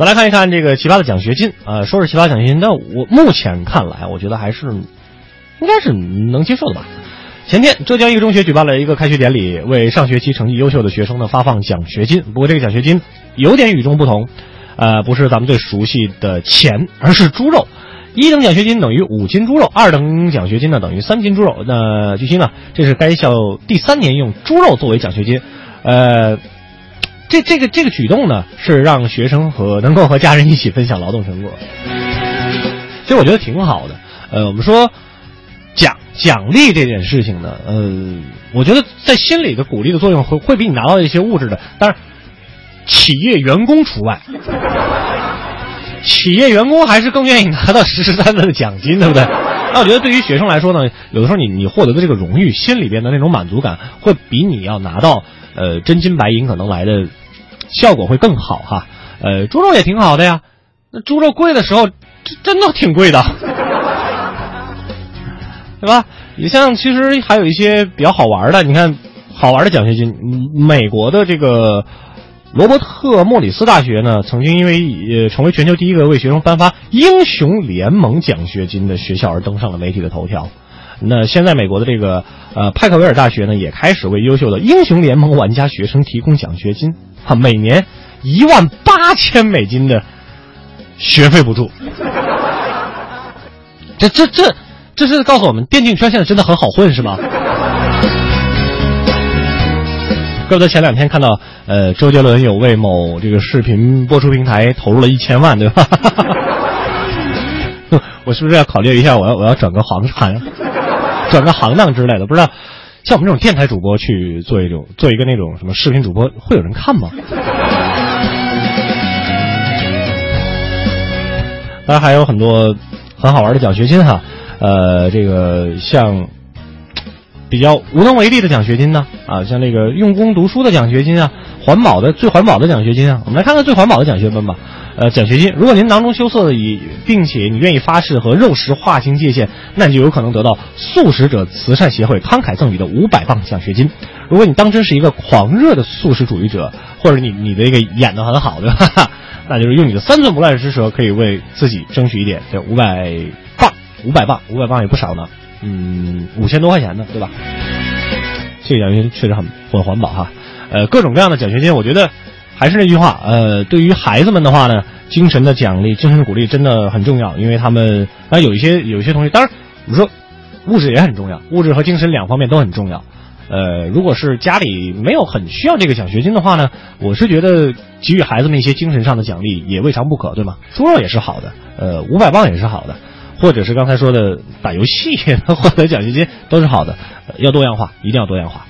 再来看一看这个奇葩的奖学金啊、说是奇葩奖学金，但我目前看来，我觉得还是应该是能接受的吧。前天，浙江一个中学举办了一个开学典礼，为上学期成绩优秀的学生呢发放奖学金。不过这个奖学金有点与众不同，呃，不是咱们最熟悉的钱，而是猪肉。一等奖学金等于五斤猪肉，二等奖学金呢等于三斤猪肉。那据悉呢，这是该校第三年用猪肉作为奖学金，呃，这这个这个举动呢，是让学生和能够和家人一起分享劳动成果。其实我觉得挺好的。呃，我们说奖奖励这件事情呢，呃，我觉得在心理的鼓励的作用会会比你拿到一些物质的，当然企业员工除外。企业员工还是更愿意拿到实实在在的奖金，对不对？那我觉得对于学生来说呢，有的时候你你获得的这个荣誉，心里边的那种满足感，会比你要拿到呃真金白银可能来的效果会更好哈。呃，猪肉也挺好的呀，那猪肉贵的时候，这真的挺贵的，对吧？你像其实还有一些比较好玩的，你看好玩的奖学金，美国的这个。罗伯特莫里斯大学呢，曾经因为呃成为全球第一个为学生颁发英雄联盟奖学金的学校而登上了媒体的头条。那现在美国的这个呃派克维尔大学呢，也开始为优秀的英雄联盟玩家学生提供奖学金，哈，每年一万八千美金的学费补助。这这这这是告诉我们，电竞圈现在真的很好混，是吗？怪不得前两天看到，呃，周杰伦有为某这个视频播出平台投入了一千万，对吧？我是不是要考虑一下，我要我要转个行行，转个行当之类的？不知道，像我们这种电台主播去做一种做一个那种什么视频主播，会有人看吗？当然还有很多很好玩的奖学金哈，呃，这个像。比较无能为力的奖学金呢？啊，像那个用功读书的奖学金啊，环保的最环保的奖学金啊，我们来看看最环保的奖学金吧。呃，奖学金，如果您囊中羞涩的以，并且你愿意发誓和肉食划清界限，那你就有可能得到素食者慈善协会慷慨赠予的五百磅奖学金。如果你当真是一个狂热的素食主义者，或者你你的一个演的很好，对吧？那就是用你的三寸不烂之舌，可以为自己争取一点这五百磅，五百磅，五百磅也不少呢。嗯，五千多块钱呢，对吧？这个奖学金确实很很环保哈。呃，各种各样的奖学金，我觉得还是那句话，呃，对于孩子们的话呢，精神的奖励、精神鼓励真的很重要，因为他们啊有一些有一些同学，当然我们说物质也很重要，物质和精神两方面都很重要。呃，如果是家里没有很需要这个奖学金的话呢，我是觉得给予孩子们一些精神上的奖励也未尝不可，对吗？猪肉也是好的，呃，五百磅也是好的。或者是刚才说的打游戏获得奖学金都是好的，要多样化，一定要多样化。